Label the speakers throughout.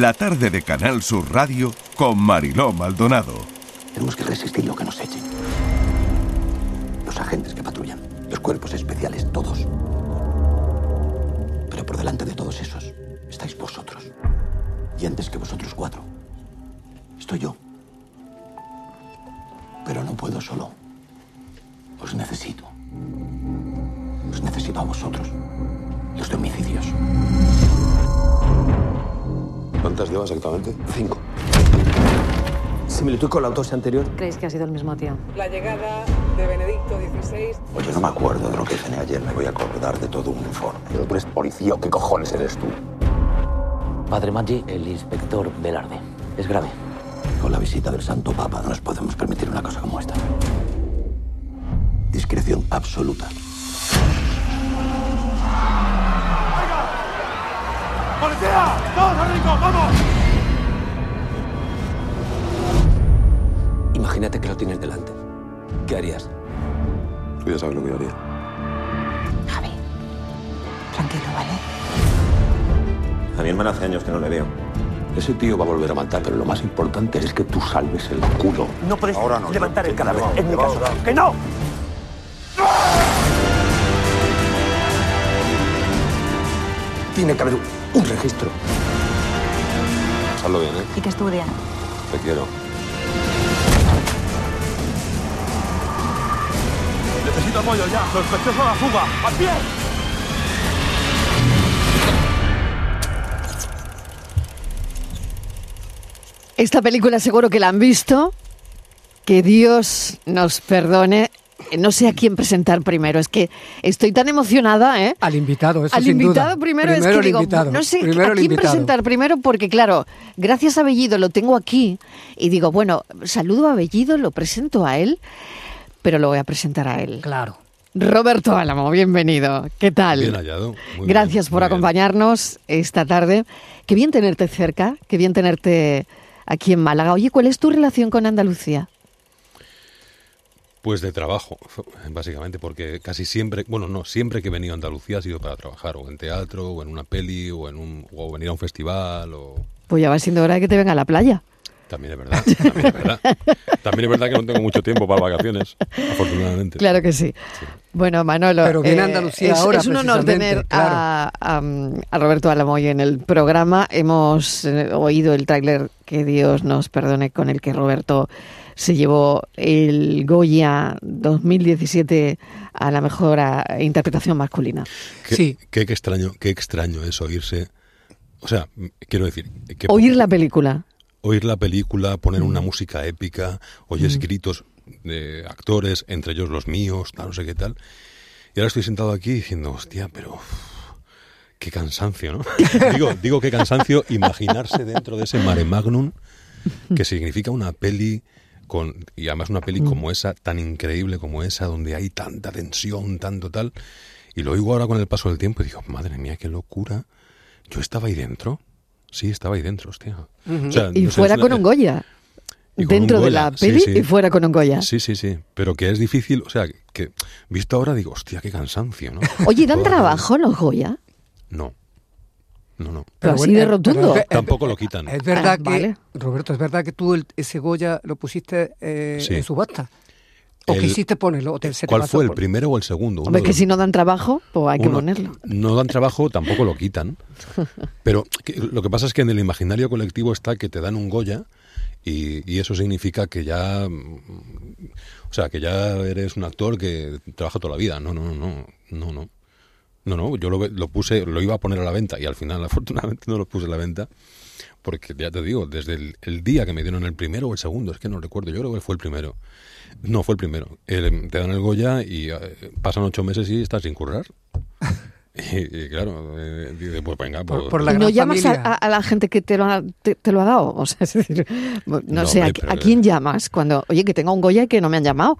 Speaker 1: La tarde de Canal Sur Radio con Mariló Maldonado.
Speaker 2: Tenemos que resistir lo que nos echen. Los agentes que patrullan, los cuerpos especiales, todos. Pero por delante de todos esos estáis vosotros. Y antes que vosotros cuatro, estoy yo. Pero no puedo solo. Os necesito. Os necesito a vosotros. Los de homicidios.
Speaker 3: ¿Cuántas llevas exactamente?
Speaker 2: Cinco.
Speaker 4: ¿Similitud con la autopsia anterior?
Speaker 5: ¿Creéis que ha sido el mismo tío?
Speaker 6: La llegada de Benedicto XVI.
Speaker 2: Oye, no me acuerdo de lo que cené ayer. Me voy a acordar de todo un informe. Pero tú eres policía o qué cojones eres tú.
Speaker 4: Padre Maggi, el inspector Velarde. Es grave.
Speaker 2: Con la visita del Santo Papa no nos podemos permitir una cosa como esta. Discreción absoluta.
Speaker 7: ¡Policía! ¡Todos a rico! ¡Vamos!
Speaker 4: Imagínate que lo tienes delante. ¿Qué harías?
Speaker 3: Tú ya sabes lo que yo haría.
Speaker 8: Javi, tranquilo, ¿vale?
Speaker 3: A mi hermana hace años que no le veo.
Speaker 2: Ese tío va a volver a matar, pero lo más importante es que tú salves el culo.
Speaker 4: No puedes
Speaker 3: Ahora no,
Speaker 4: levantar el cadáver. en mi caso.
Speaker 3: no.
Speaker 4: ¡Que no!
Speaker 2: Tiene que haber un registro.
Speaker 3: Hazlo bien, ¿eh?
Speaker 8: ¿Y qué estudian?
Speaker 3: Te quiero.
Speaker 7: Necesito apoyo ya. Sospechoso a la fuga. ¡Al pie!
Speaker 5: Esta película seguro que la han visto. Que Dios nos perdone. No sé a quién presentar primero. Es que estoy tan emocionada, ¿eh?
Speaker 9: Al invitado, eso
Speaker 5: Al
Speaker 9: sin
Speaker 5: invitado
Speaker 9: duda.
Speaker 5: primero, es que
Speaker 9: el
Speaker 5: digo,
Speaker 9: invitado.
Speaker 5: no sé
Speaker 9: Primero
Speaker 5: a quién
Speaker 9: invitado.
Speaker 5: presentar primero porque claro, gracias a Bellido lo tengo aquí y digo, bueno, saludo a Bellido, lo presento a él, pero lo voy a presentar a él.
Speaker 9: Claro.
Speaker 5: Roberto Álamo, bienvenido. ¿Qué tal?
Speaker 10: Bien hallado. Muy
Speaker 5: Gracias
Speaker 10: bien,
Speaker 5: por
Speaker 10: muy bien.
Speaker 5: acompañarnos esta tarde. Qué bien tenerte cerca, qué bien tenerte aquí en Málaga. Oye, ¿cuál es tu relación con Andalucía?
Speaker 10: Pues de trabajo, básicamente, porque casi siempre, bueno, no, siempre que he venido a Andalucía ha sido para trabajar, o en teatro, o en una peli, o en un, o venir a un festival, o
Speaker 5: Pues ya va siendo hora de que te venga a la playa.
Speaker 10: también es verdad, también es verdad, también es verdad que no tengo mucho tiempo para vacaciones, afortunadamente.
Speaker 5: Claro que sí. Bueno, Manolo,
Speaker 9: Pero viene a Andalucía
Speaker 5: es,
Speaker 9: ahora,
Speaker 5: es un honor tener a, a- a Roberto Álamo hoy en el programa. Hemos eh, oído el tráiler, que Dios nos perdone, con el que Roberto se llevó el Goya 2017 a la mejor interpretación masculina.
Speaker 10: Qué,
Speaker 9: Sí.
Speaker 10: qué, qué extraño, qué extraño es oírse, o sea, quiero decir, que
Speaker 5: Oír la película.
Speaker 10: oír la película, poner una
Speaker 5: Mm.
Speaker 10: música épica, oyes gritos de actores, entre ellos los míos, tal, no sé qué tal. Y ahora estoy sentado aquí diciendo, hostia, pero qué cansancio, ¿no? digo, digo qué cansancio imaginarse dentro de ese mare magnum que significa una peli con y además una peli como esa, tan increíble como esa, donde hay tanta tensión, tanto tal. Y lo oigo ahora con el paso del tiempo y digo, madre mía, qué locura. Yo estaba ahí dentro. Sí, estaba ahí dentro, hostia. O sea,
Speaker 5: Y
Speaker 10: no
Speaker 5: fuera con
Speaker 10: una-
Speaker 5: un Goya.
Speaker 10: un
Speaker 5: Dentro de la peli
Speaker 10: sí.
Speaker 5: y fuera con un Goya.
Speaker 10: Sí, sí, sí. Pero que es difícil, o sea, que visto ahora digo, hostia, qué cansancio, ¿no?
Speaker 5: Oye, ¿dan trabajo los Goya?
Speaker 10: No. No, no.
Speaker 5: Pero así
Speaker 9: bueno,
Speaker 5: de
Speaker 9: eh,
Speaker 5: rotundo.
Speaker 9: pero es-
Speaker 10: Tampoco lo quitan.
Speaker 9: Es verdad
Speaker 5: Ah,
Speaker 9: que,
Speaker 5: vale.
Speaker 9: Roberto, es verdad que tú el- ese Goya lo pusiste eh,
Speaker 10: Sí.
Speaker 9: en subasta. ¿O
Speaker 10: El-
Speaker 9: quisiste ponerlo? O te-
Speaker 10: ¿Cuál fue el primero o el segundo?
Speaker 5: Hombre,
Speaker 10: de
Speaker 5: que
Speaker 10: los-
Speaker 5: si no dan trabajo, pues hay que ponerlo.
Speaker 10: No dan trabajo, tampoco lo quitan. Pero que- lo que pasa es que en el imaginario colectivo está que te dan un Goya y, y eso significa que ya. mm, O sea, que ya eres un actor que trabaja toda la vida. No, no, no, no, no. No, no, yo lo, ve- lo puse, lo iba a poner a la venta y al final, afortunadamente, no lo puse a la venta. Porque ya te digo, desde el, el día que me dieron el primero o el segundo, es que no recuerdo, yo creo que fue el primero. No, fue el primero. El- te dan el Goya y eh, pasan ocho meses y estás sin currar. Y, y claro, eh, dice, pues venga,
Speaker 9: Por-
Speaker 10: pues,
Speaker 9: por la
Speaker 5: ¿Y no llamas a,
Speaker 9: familia.
Speaker 5: a- a la gente que te lo, ha, te, te lo ha dado? O sea, es decir, no,
Speaker 10: No,
Speaker 5: sé,
Speaker 10: hombre,
Speaker 5: ¿a,
Speaker 10: pero-
Speaker 5: a quién llamas cuando, oye, que tenga un Goya y que no me han llamado?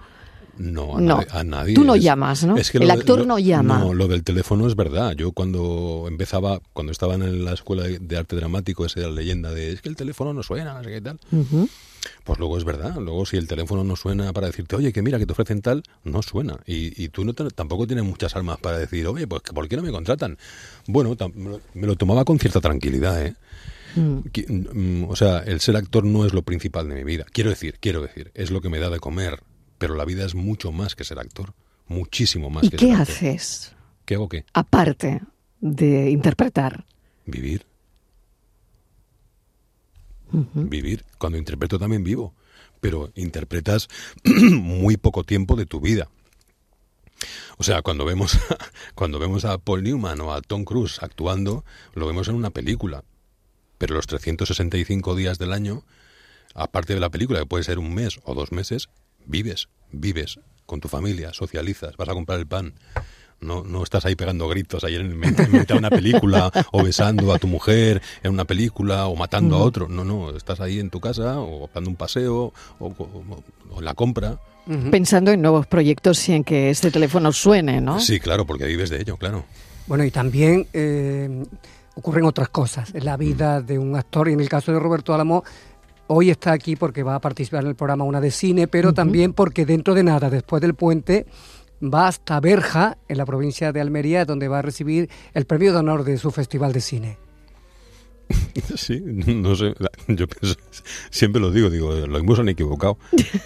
Speaker 10: No, a,
Speaker 5: No.
Speaker 10: nadie, a nadie.
Speaker 5: Tú no
Speaker 10: Es-
Speaker 5: llamas, ¿no?
Speaker 10: es que
Speaker 5: El
Speaker 10: de-
Speaker 5: actor
Speaker 10: lo-
Speaker 5: no llama.
Speaker 10: No, lo del teléfono es verdad. Yo cuando empezaba, cuando estaba en la escuela de- arte dramático, esa era la leyenda de es que el teléfono no suena, no sé qué tal. Pues luego es verdad. Luego si el teléfono no suena para decirte, oye, que mira, que te ofrecen tal, no suena. Y, y tú no te- tampoco tienes muchas armas para decir, oye, pues ¿por qué no me contratan? Bueno, tam- me lo- tomaba con cierta tranquilidad, ¿eh?
Speaker 5: Mm.
Speaker 10: Mm, O sea, el ser actor no es lo principal de mi vida. Quiero decir, quiero decir, es lo que me da de comer. Pero la vida es mucho más que ser actor. Muchísimo más
Speaker 5: ¿Y
Speaker 10: que
Speaker 5: qué
Speaker 10: ser actor.
Speaker 5: haces
Speaker 10: ¿Qué hago qué?
Speaker 5: aparte de interpretar?
Speaker 10: Vivir. Vivir. Cuando interpreto también vivo. Pero interpretas muy poco tiempo de tu vida. O sea, cuando vemos, cuando vemos a Paul Newman o a Tom Cruise actuando, lo vemos en una película. Pero los 365 días del año, aparte de la película, que puede ser un mes o dos meses, vives, vives con tu familia, socializas, vas a comprar el pan. No, no estás ahí pegando gritos ahí en en mitad de una película o besando a tu mujer en una película o matando a otro. No, no, estás ahí en tu casa o dando un paseo o, o- la compra.
Speaker 5: Pensando en nuevos proyectos y en que ese teléfono suene, ¿no?
Speaker 10: Sí, claro, porque vives de ello, claro.
Speaker 9: Bueno, y también eh, ocurren otras cosas en la vida de un actor, y en el caso de Roberto Álamo, hoy está aquí porque va a participar en el programa Una de Cine, pero también porque dentro de nada, después del puente, va hasta Berja, en la provincia de Almería, donde va a recibir el premio de honor de su festival de cine.
Speaker 10: Sí, no sé, yo pienso, siempre lo digo, digo, lo mismo se han equivocado,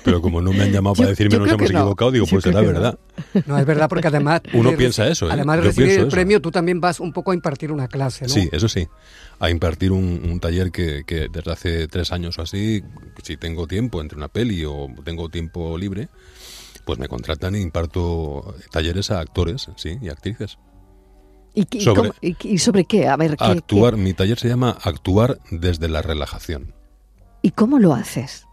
Speaker 10: pero como no me han llamado para
Speaker 5: Yo-
Speaker 10: decirme
Speaker 5: yo
Speaker 10: nos
Speaker 5: creo
Speaker 10: hemos
Speaker 5: no.
Speaker 10: equivocado, digo,
Speaker 5: Yo
Speaker 10: pues será
Speaker 5: no.
Speaker 10: verdad.
Speaker 9: No, es verdad, porque además...
Speaker 10: Uno
Speaker 9: de
Speaker 10: piensa eso, ¿eh?
Speaker 9: Además de
Speaker 10: Yo
Speaker 9: recibir el
Speaker 10: eso.
Speaker 9: premio, tú también vas un poco a impartir una clase, ¿no?
Speaker 10: Sí, eso sí, a impartir un, un taller que, que desde hace tres años o así, si tengo tiempo entre una peli o tengo tiempo libre, pues me contratan y imparto talleres a actores, sí, y actrices.
Speaker 5: ¿Y,
Speaker 10: Sobre-
Speaker 5: y- y sobre qué? A ver, ¿qué-
Speaker 10: Actuar, mi taller se llama Actuar desde la relajación.
Speaker 5: ¿y cómo lo haces?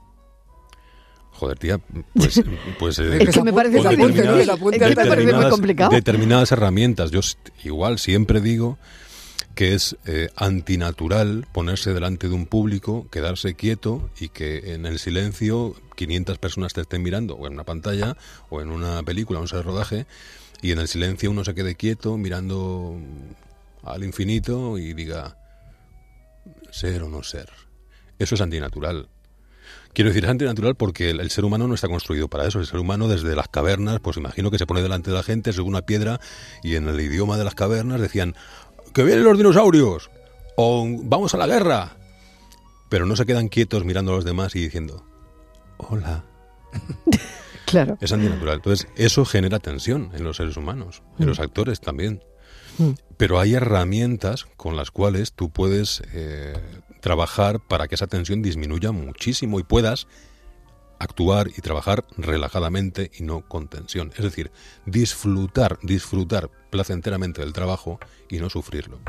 Speaker 10: Joder, tía, pues... pues
Speaker 5: Es que me parece
Speaker 10: determinadas-
Speaker 5: muy complicado.
Speaker 10: Determinadas herramientas. Yo igual siempre digo que es eh, antinatural ponerse delante de un público, quedarse quieto y que en el silencio 500 personas te estén mirando, o en una pantalla, o en una película, un set de rodaje, y en el silencio uno se quede quieto mirando al infinito y diga, ser o no ser. Eso es antinatural. Quiero decir, es antinatural porque el, el ser humano no está construido para eso. El ser humano desde las cavernas, pues imagino que se pone delante de la gente, sube una piedra y en el idioma de las cavernas decían, que vienen los dinosaurios o vamos a la guerra. Pero no se quedan quietos mirando a los demás y diciendo, hola.
Speaker 5: Claro.
Speaker 10: Es antinatural. Entonces, eso genera tensión en los seres humanos, en los actores también. Pero hay herramientas con las cuales tú puedes eh, trabajar para que esa tensión disminuya muchísimo y puedas actuar y trabajar relajadamente y no con tensión. Es decir, disfrutar, disfrutar placenteramente del trabajo y no sufrirlo.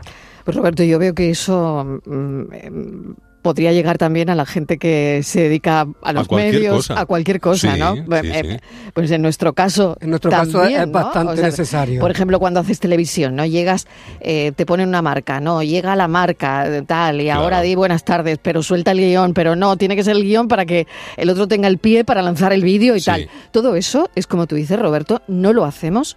Speaker 5: Pues Roberto, yo veo que eso mm, em, podría llegar también a la gente que se dedica a los medios,
Speaker 10: cosa.
Speaker 5: a cualquier cosa,
Speaker 10: Sí,
Speaker 5: ¿no?
Speaker 10: sí,
Speaker 5: Eh, Pues en nuestro caso,
Speaker 9: En nuestro caso es
Speaker 5: ¿no?
Speaker 9: bastante necesario.
Speaker 5: Por ejemplo, cuando haces televisión, ¿no? Llegas, eh, te ponen una marca, ¿no? Llega la marca, eh, tal, y
Speaker 10: Claro.
Speaker 5: ahora di buenas tardes, pero suelta el guion, pero no, tiene que ser el guion para que el otro tenga el pie para lanzar el vídeo y
Speaker 10: Sí.
Speaker 5: tal. Todo eso es como tú dices, Roberto, no lo hacemos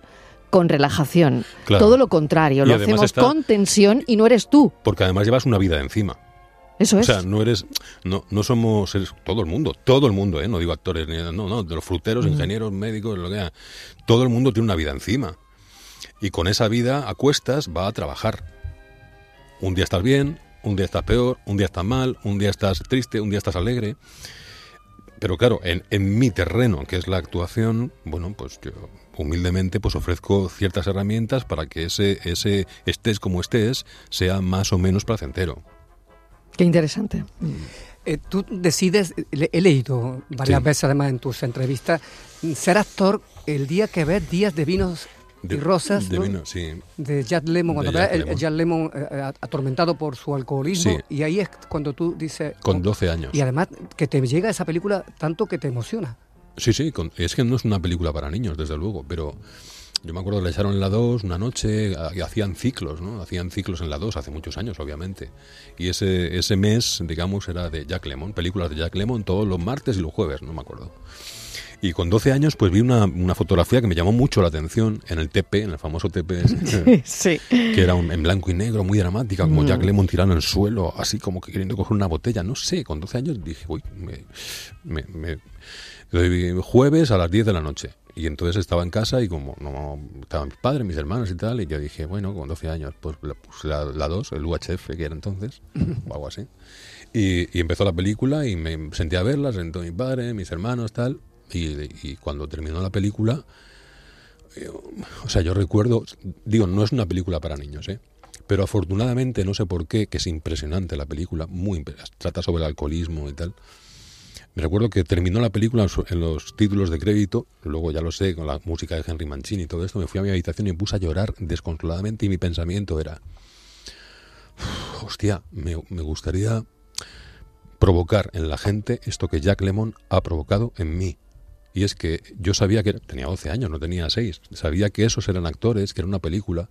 Speaker 5: con relajación.
Speaker 10: Claro.
Speaker 5: Todo lo contrario,
Speaker 10: Y
Speaker 5: lo hacemos
Speaker 10: está-
Speaker 5: con tensión y no eres tú.
Speaker 10: Porque además llevas una vida encima.
Speaker 5: Eso
Speaker 10: O
Speaker 5: es.
Speaker 10: sea, no eres, no, no somos seres- todo el mundo, todo el mundo, ¿eh? no digo actores, ni, no, no, de los fruteros, ingenieros, médicos, lo que sea. Todo el mundo tiene una vida encima. Y con esa vida a cuestas va a trabajar. Un día estás bien, un día estás peor, un día estás mal, un día estás triste, un día estás alegre. Pero claro, en, en mi terreno, que es la actuación, bueno, pues yo humildemente pues ofrezco ciertas herramientas para que ese, ese estés como estés sea más o menos placentero.
Speaker 5: Qué interesante.
Speaker 9: Eh, tú decides, le- he leído varias
Speaker 10: Sí.
Speaker 9: veces además en tus entrevistas, ser actor el día que ves Días de Vinos
Speaker 10: De-
Speaker 9: y Rosas
Speaker 10: de
Speaker 9: ¿no?
Speaker 10: vino, sí.
Speaker 9: de Jack Lemmon, cuando
Speaker 10: Jack
Speaker 9: el,
Speaker 10: Lemmon.
Speaker 9: Jack Lemmon eh, atormentado por su alcoholismo
Speaker 10: Sí.
Speaker 9: y ahí es cuando tú dices...
Speaker 10: Con
Speaker 9: oh,
Speaker 10: 12 años.
Speaker 9: Y además que te llega esa película tanto que te emociona.
Speaker 10: Sí, sí, con- es que no es una película para niños, desde luego, pero yo me acuerdo la echaron en la 2 una noche y hacían ciclos, ¿no? Hacían ciclos en la 2 hace muchos años, obviamente. Y ese, ese mes, digamos, era de Jack Lemmon, películas de Jack Lemmon todos los martes y los jueves, no me acuerdo. Y con 12 años pues vi una, una fotografía que me llamó mucho la atención en el TP, en el famoso TP,
Speaker 5: Sí.
Speaker 10: que era un- en blanco y negro, muy dramática, como
Speaker 5: Mm.
Speaker 10: Jack Lemmon tirando en el suelo, así como que queriendo coger una botella. No sé, con 12 años dije, uy, me, me- me- jueves a las 10 de la noche. Y entonces estaba en casa y como no estaban mis padres, mis hermanos y tal, y yo dije, bueno, con 12 años, pues la puse la, la 2, el UHF que era entonces, o algo así. Y, y empezó la película y me senté a verla, sentó mi padre, mis hermanos, tal. Y, y cuando terminó la película, eh, o sea, yo recuerdo, digo, no es una película para niños, ¿eh? Pero afortunadamente, no sé por qué, que es impresionante la película, muy impre- trata sobre el alcoholismo y tal. Me recuerdo que terminó la película en los títulos de crédito, luego ya lo sé, con la música de Henry Mancini y todo esto, me fui a mi habitación y me puse a llorar desconsoladamente y mi pensamiento era, "Uf, hostia, me, gustaría provocar en la gente esto que Jack Lemmon ha provocado en mí. Y es que yo sabía que tenía 12 años, no tenía 6, sabía que esos eran actores, que era una película.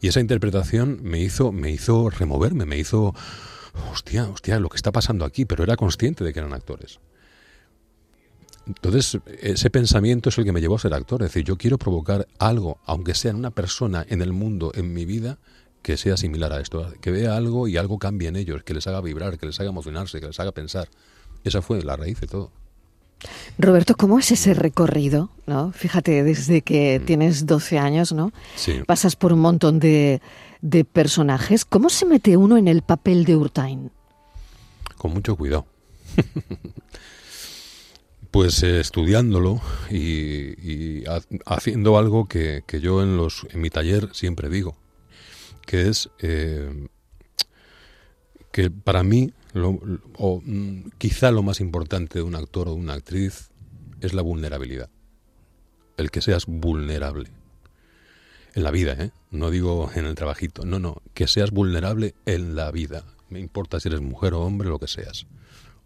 Speaker 10: Y esa interpretación me hizo, me hizo removerme, me hizo, hostia, hostia, lo que está pasando aquí, pero era consciente de que eran actores. Entonces, ese pensamiento es el que me llevó a ser actor. Es decir, yo quiero provocar algo, aunque sea en una persona en el mundo, en mi vida, que sea similar a esto. Que vea algo y algo cambie en ellos, que les haga vibrar, que les haga emocionarse, que les haga pensar. Esa fue la raíz de todo.
Speaker 5: Roberto, ¿cómo es ese recorrido? ¿no? Fíjate, desde que tienes 12 años, ¿no?
Speaker 10: Mm. Sí.
Speaker 5: Pasas por un montón de, de personajes. ¿Cómo se mete uno en el papel de Urtain?
Speaker 10: Con mucho cuidado. pues eh, estudiándolo y, y ha- haciendo algo que, que yo en, los, en mi taller siempre digo, que es eh, que para mí, lo- o mm, quizá lo más importante de un actor o de una actriz es la vulnerabilidad. El que seas vulnerable. En la vida, ¿eh? No digo en el trabajito. No, no. Que seas vulnerable en la vida. Me importa si eres mujer o hombre, lo que seas.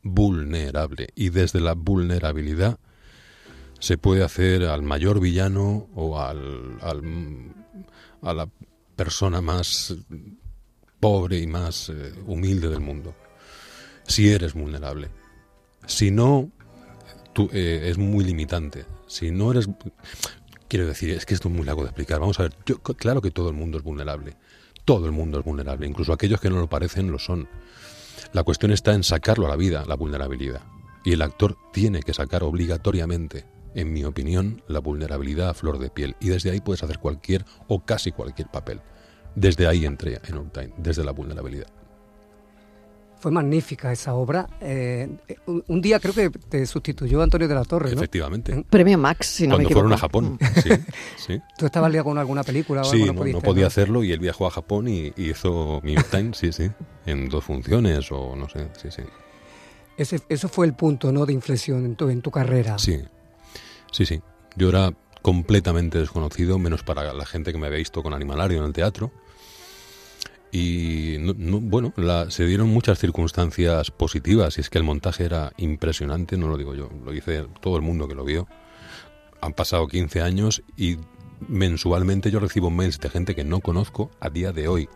Speaker 10: Vulnerable. Y desde la vulnerabilidad se puede hacer al mayor villano o al, al- a la persona más pobre y más eh, humilde del mundo. Si eres vulnerable. Si no, tú, eh, es muy limitante. Si no eres... Quiero decir, es que esto es muy largo de explicar. Vamos a ver, yo, claro que todo el mundo es vulnerable. Todo el mundo es vulnerable. Incluso aquellos que no lo parecen lo son. La cuestión está en sacarlo a la vida, la vulnerabilidad. Y el actor tiene que sacar obligatoriamente, en mi opinión, la vulnerabilidad a flor de piel. Y desde ahí puedes hacer cualquier o casi cualquier papel. Desde ahí entré en On Time, desde la vulnerabilidad.
Speaker 9: Fue magnífica esa obra. Eh, un, día creo que te sustituyó Antonio de la Torre, ¿no?
Speaker 10: Efectivamente.
Speaker 5: Premio Max, si no me
Speaker 10: Cuando
Speaker 5: equivoco.
Speaker 10: fueron a Japón. Sí, sí.
Speaker 9: ¿Tú estabas liado con alguna película o
Speaker 10: Sí,
Speaker 9: algo?
Speaker 10: no, no
Speaker 9: pudiste,
Speaker 10: podía hacerlo y él viajó a Japón y, y hizo New Times, sí, sí, en dos funciones o no sé, sí, sí.
Speaker 9: Ese, eso fue el punto ¿no? de inflexión en tu, en tu carrera.
Speaker 10: Sí, sí, sí. Yo era completamente desconocido, menos para la gente que me había visto con Animalario en el teatro. Y no- no- bueno, la- se dieron muchas circunstancias positivas y es que el montaje era impresionante, no lo digo yo, lo dice todo el mundo que lo vio. Han pasado 15 años y mensualmente yo recibo mails de gente que no conozco a día de hoy.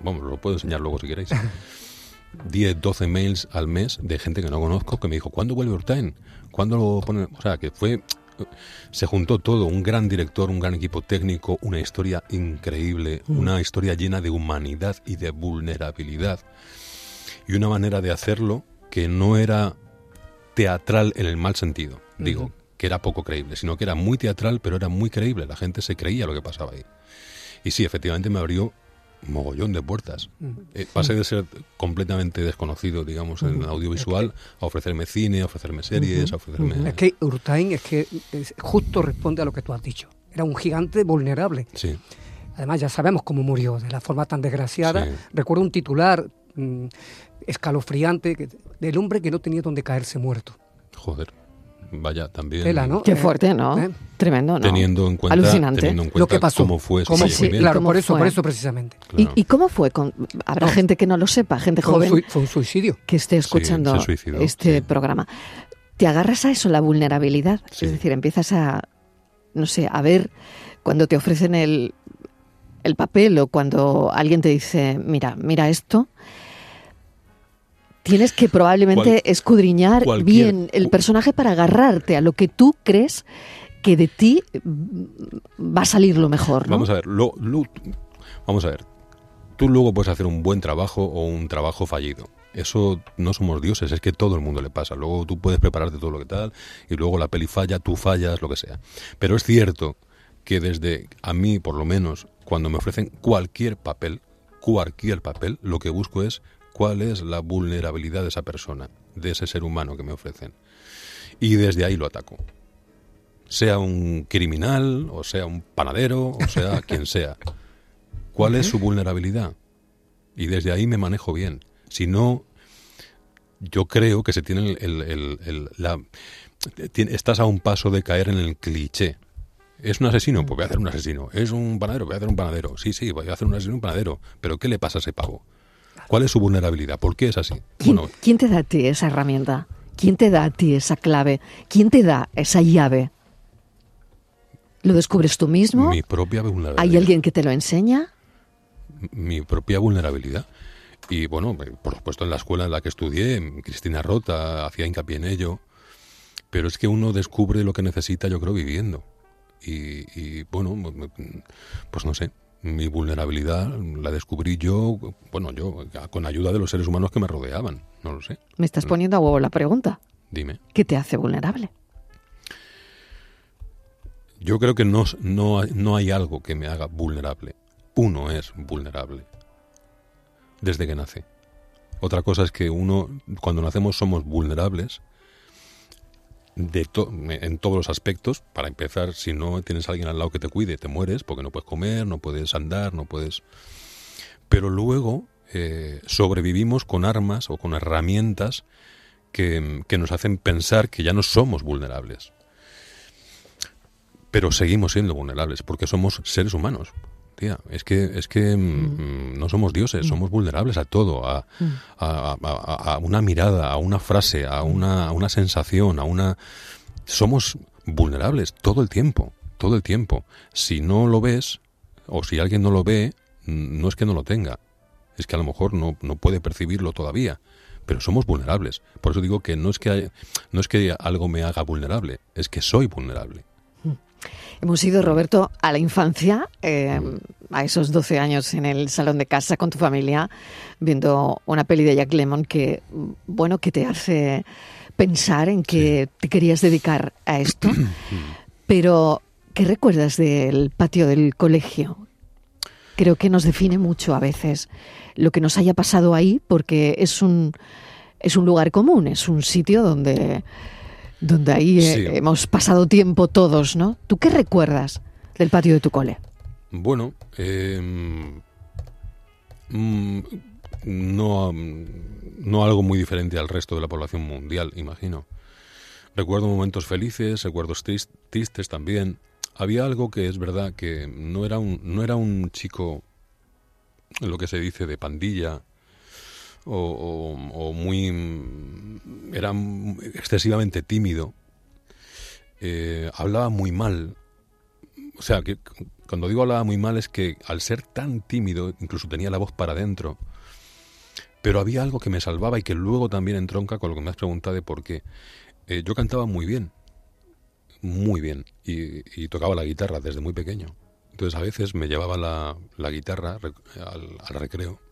Speaker 10: Vamos, lo puedo enseñar luego si queréis. 10, 12 mails al mes de gente que no conozco que me dijo, ¿cuándo vuelve Urtain? ¿Cuándo lo ponen? O sea, que fue... Se juntó todo, un gran director, un gran equipo técnico, una historia increíble,
Speaker 11: Mm.
Speaker 10: una historia llena de humanidad y de vulnerabilidad. Y una manera de hacerlo que no era teatral en el mal sentido, digo, que era poco creíble, sino que era muy teatral, pero era muy creíble, la gente se creía lo que pasaba ahí. Y sí, efectivamente me abrió mogollón de puertas. Eh, pasé de ser completamente desconocido, digamos, en
Speaker 9: Ujú.
Speaker 10: audiovisual, a ofrecerme cine, a ofrecerme series, a ofrecerme...
Speaker 9: Es que Urtain es que es- justo responde a lo que tú has dicho. Era un gigante vulnerable.
Speaker 10: Sí.
Speaker 9: Además, ya sabemos cómo murió, de la forma tan desgraciada.
Speaker 10: Sí.
Speaker 9: Recuerdo un titular mm, escalofriante que- del hombre que no tenía donde caerse muerto.
Speaker 10: Joder, vaya, también...
Speaker 9: Tela, ¿no?
Speaker 5: Qué
Speaker 9: Eh,
Speaker 5: fuerte, ¿no?
Speaker 9: ¿eh?
Speaker 5: Tremendo, ¿no?
Speaker 10: Teniendo en cuenta,
Speaker 5: Alucinante.
Speaker 10: teniendo en
Speaker 9: Lo que pasó.
Speaker 10: cómo fue
Speaker 9: ¿Cómo
Speaker 10: fallecimiento.
Speaker 9: Claro,
Speaker 5: ¿Cómo
Speaker 9: por eso,
Speaker 5: fue?
Speaker 9: por eso precisamente.
Speaker 5: ¿Y, y cómo fue? Con, habrá gente que no lo sepa, gente
Speaker 9: Fue
Speaker 5: joven
Speaker 9: fue un suicidio.
Speaker 5: que esté escuchando
Speaker 10: suicidó,
Speaker 5: este programa. Te agarras a eso, la vulnerabilidad.
Speaker 10: Sí.
Speaker 5: Es decir, empiezas a, no sé, a ver cuando te ofrecen el, el papel o cuando alguien te dice, mira, mira esto, tienes que probablemente
Speaker 10: Cual-
Speaker 5: escudriñar
Speaker 10: cualquier-
Speaker 5: bien el personaje para agarrarte a lo que tú crees que de ti mm, va a salir lo mejor, ¿no?
Speaker 10: Vamos a ver, lo- lo- vamos a ver. Tú luego puedes hacer un buen trabajo o un trabajo fallido. Eso no somos dioses, es que todo el mundo le pasa. Luego tú puedes prepararte todo lo que tal y luego la peli falla, tú fallas, lo que sea. Pero es cierto que desde a mí, por lo menos, cuando me ofrecen cualquier papel, cualquier papel, lo que busco es cuál es la vulnerabilidad de esa persona, de ese ser humano que me ofrecen. Y desde ahí lo ataco sea un criminal, o sea un panadero, o sea quien sea. ¿Cuál es su vulnerabilidad? Y desde ahí me manejo bien. Si no, yo creo que se tiene el, el- el- el- la, estás a un paso de caer en el cliché. ¿Es un asesino? Pues voy a hacer un asesino. ¿Es un panadero? Voy a hacer un panadero. Sí, sí, voy a hacer un asesino, un panadero. Pero ¿qué le pasa a ese pavo? ¿Cuál es su vulnerabilidad? ¿Por qué es así?
Speaker 5: ¿Quién,
Speaker 10: Bueno,
Speaker 5: quién te da a ti esa herramienta? ¿Quién te da a ti esa clave? ¿Quién te da esa llave? ¿Lo descubres tú mismo?
Speaker 10: mi propia vulnerabilidad.
Speaker 5: ¿Hay alguien que te lo enseña?
Speaker 10: mi propia vulnerabilidad. Y bueno, eh, por supuesto en la escuela en la que estudié, Cristina Rota hacía hincapié en ello, pero es que uno descubre lo que necesita, yo creo, viviendo. Y, y, bueno, pues no sé, mi vulnerabilidad la descubrí yo, bueno, yo con ayuda de los seres humanos que me rodeaban, no lo sé.
Speaker 5: Me estás poniendo a huevo la pregunta.
Speaker 10: Dime.
Speaker 5: ¿Qué te hace vulnerable?
Speaker 10: Yo creo que no, no, no hay algo que me haga vulnerable. Uno es vulnerable desde que nace. Otra cosa es que uno, cuando nacemos, somos vulnerables de to- en todos los aspectos. Para empezar, si no tienes a alguien al lado que te cuide, te mueres porque no puedes comer, no puedes andar, no puedes... Pero luego eh, sobrevivimos con armas o con herramientas que, que nos hacen pensar que ya no somos vulnerables pero seguimos siendo vulnerables porque somos seres humanos. Tía, es que, es que mm, no somos dioses, somos vulnerables a todo, a, a- a- a- a una mirada, a una frase, a una, a una sensación, a una... Somos vulnerables todo el tiempo, todo el tiempo. Si no lo ves, o si alguien no lo ve, mm, no es que no lo tenga, es que a lo mejor no, no puede percibirlo todavía, pero somos vulnerables. Por eso digo que no es que, no es que algo me haga vulnerable, es que soy vulnerable.
Speaker 5: Hemos ido, Roberto, a la infancia, eh, a esos 12 años en el salón de casa con tu familia, viendo una peli de Jack Lemmon que, bueno, que te hace pensar en que te querías dedicar a esto. Pero, ¿qué recuerdas del patio del colegio? Creo que nos define mucho a veces lo que nos haya pasado ahí, porque es un, es un lugar común, es un sitio donde, donde ahí eh, hemos pasado tiempo todos, ¿no? ¿Tú qué recuerdas del patio de tu cole?
Speaker 10: Bueno, eh, mm, no, no algo muy diferente al resto de la población mundial, imagino. Recuerdo momentos felices, recuerdos tris- tristes también. Había algo que es verdad que no era un, no era un chico, lo que se dice, de pandilla, o, muy... era excesivamente tímido. Eh, hablaba muy mal, o sea, que cuando digo hablaba muy mal es que al ser tan tímido, incluso tenía la voz para adentro, pero había algo que me salvaba y que luego también entronca con lo que me has preguntado de por qué. Eh, yo cantaba muy bien, muy bien, y, tocaba la guitarra desde muy pequeño. Entonces a veces me llevaba la, guitarra al recreo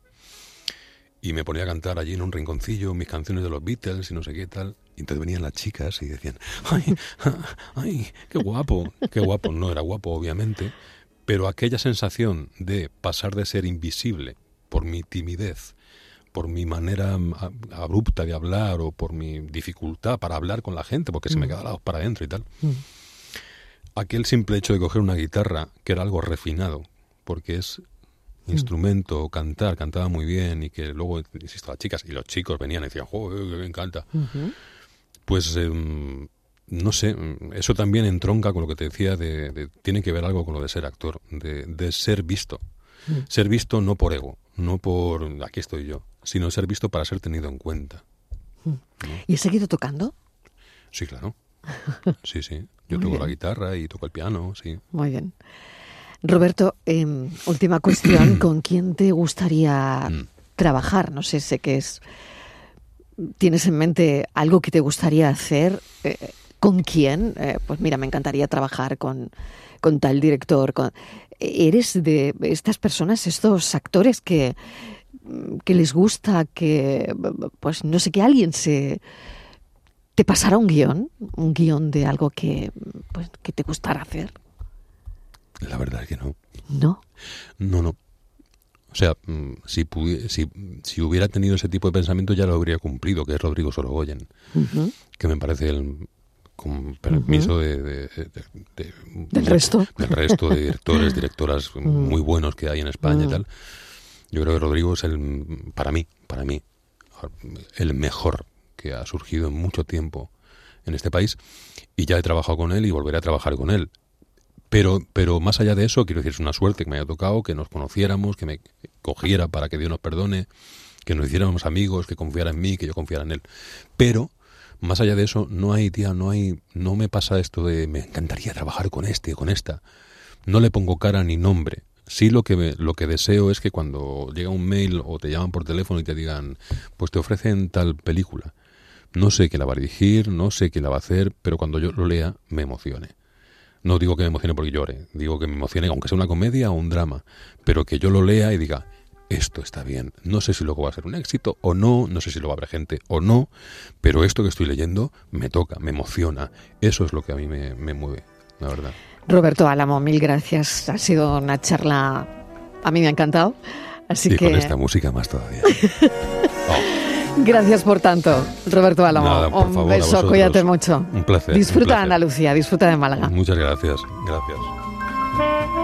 Speaker 10: y me ponía a cantar allí en un rinconcillo mis canciones de los Beatles y no sé qué tal. Y entonces venían las chicas y decían, ay, ay, qué guapo, qué guapo. No era guapo, obviamente, pero aquella sensación de pasar de ser invisible por mi timidez, por mi manera mm, abrupta de hablar o por mi dificultad para hablar con la gente, porque se me
Speaker 5: Mm.
Speaker 10: quedaba para adentro y tal. Aquel simple hecho de coger una guitarra, que era algo refinado, porque es instrumento, cantar, cantaba muy bien y que luego, insisto, las chicas y los chicos venían y decían, joder, que me encanta. Pues em, no sé, eso también entronca con lo que te decía de, de- tiene que ver algo con lo de ser actor, de, de ser visto.
Speaker 5: Mm.
Speaker 10: Ser visto no por ego, no por aquí estoy yo, sino ser visto para ser tenido en cuenta.
Speaker 5: ¿Y has seguido tocando?
Speaker 10: Sí, claro. Sí, sí. Yo
Speaker 5: Muy
Speaker 10: toco la guitarra y toco el piano, sí.
Speaker 5: Muy bien. Roberto, em, última cuestión, ¿con quién te gustaría
Speaker 10: Mm.
Speaker 5: trabajar? No sé, sé que es ¿Tienes en mente algo que te gustaría hacer? Eh, ¿Con quién? Eh, pues mira, me encantaría trabajar con, con tal director. Con... ¿Eres de estas personas, estos actores que, que les gusta que, pues no sé, que alguien se... ¿Te pasara un guion? ¿Un guion de algo que, pues, que te gustara hacer?
Speaker 10: La verdad es que no.
Speaker 5: ¿No?
Speaker 10: No, no. O sea, mm, si, si, si, hubiera tenido ese tipo de pensamiento ya lo habría cumplido, que es Rodrigo Sorogoyen, que me parece el, con permiso de,
Speaker 5: del resto
Speaker 10: del resto de directores directoras mm. muy buenos que hay en España y mm. tal yo creo que Rodrigo es el para mí para mí el mejor que ha surgido en mucho tiempo en este país y ya he trabajado con él y volveré a trabajar con él pero, pero más allá de eso, quiero decir, es una suerte que me haya tocado, que nos conociéramos, que me cogiera para que Dios nos perdone, que nos hiciéramos amigos, que confiara en mí, que yo confiara en él. Pero, más allá de eso, no hay, tía, no hay, no me pasa esto de me encantaría trabajar con este, con esta. No le pongo cara ni nombre. Sí lo que, lo que deseo es que cuando llega un mail o te llaman por teléfono y te digan, pues te ofrecen tal película. No sé qué la va a dirigir, no sé qué la va a hacer, pero cuando yo lo lea me emocione. No digo que me emocione porque llore, digo que me emocione, aunque sea una comedia o un drama, pero que yo lo lea y diga, esto está bien. No sé si luego va a ser un éxito o no, no sé si lo va a haber gente o no, pero esto que estoy leyendo me toca, me emociona. Eso es lo que a mí me, mueve, la verdad.
Speaker 5: Roberto Álamo, mil gracias. Ha sido una charla, a mí me ha encantado. Así
Speaker 10: y
Speaker 5: que...
Speaker 10: con esta música más todavía.
Speaker 5: Gracias por tanto, Roberto Álamo. un beso, cuídate mucho.
Speaker 10: Un placer.
Speaker 5: Disfruta de Andalucía, disfruta de Málaga.
Speaker 10: Muchas gracias, gracias.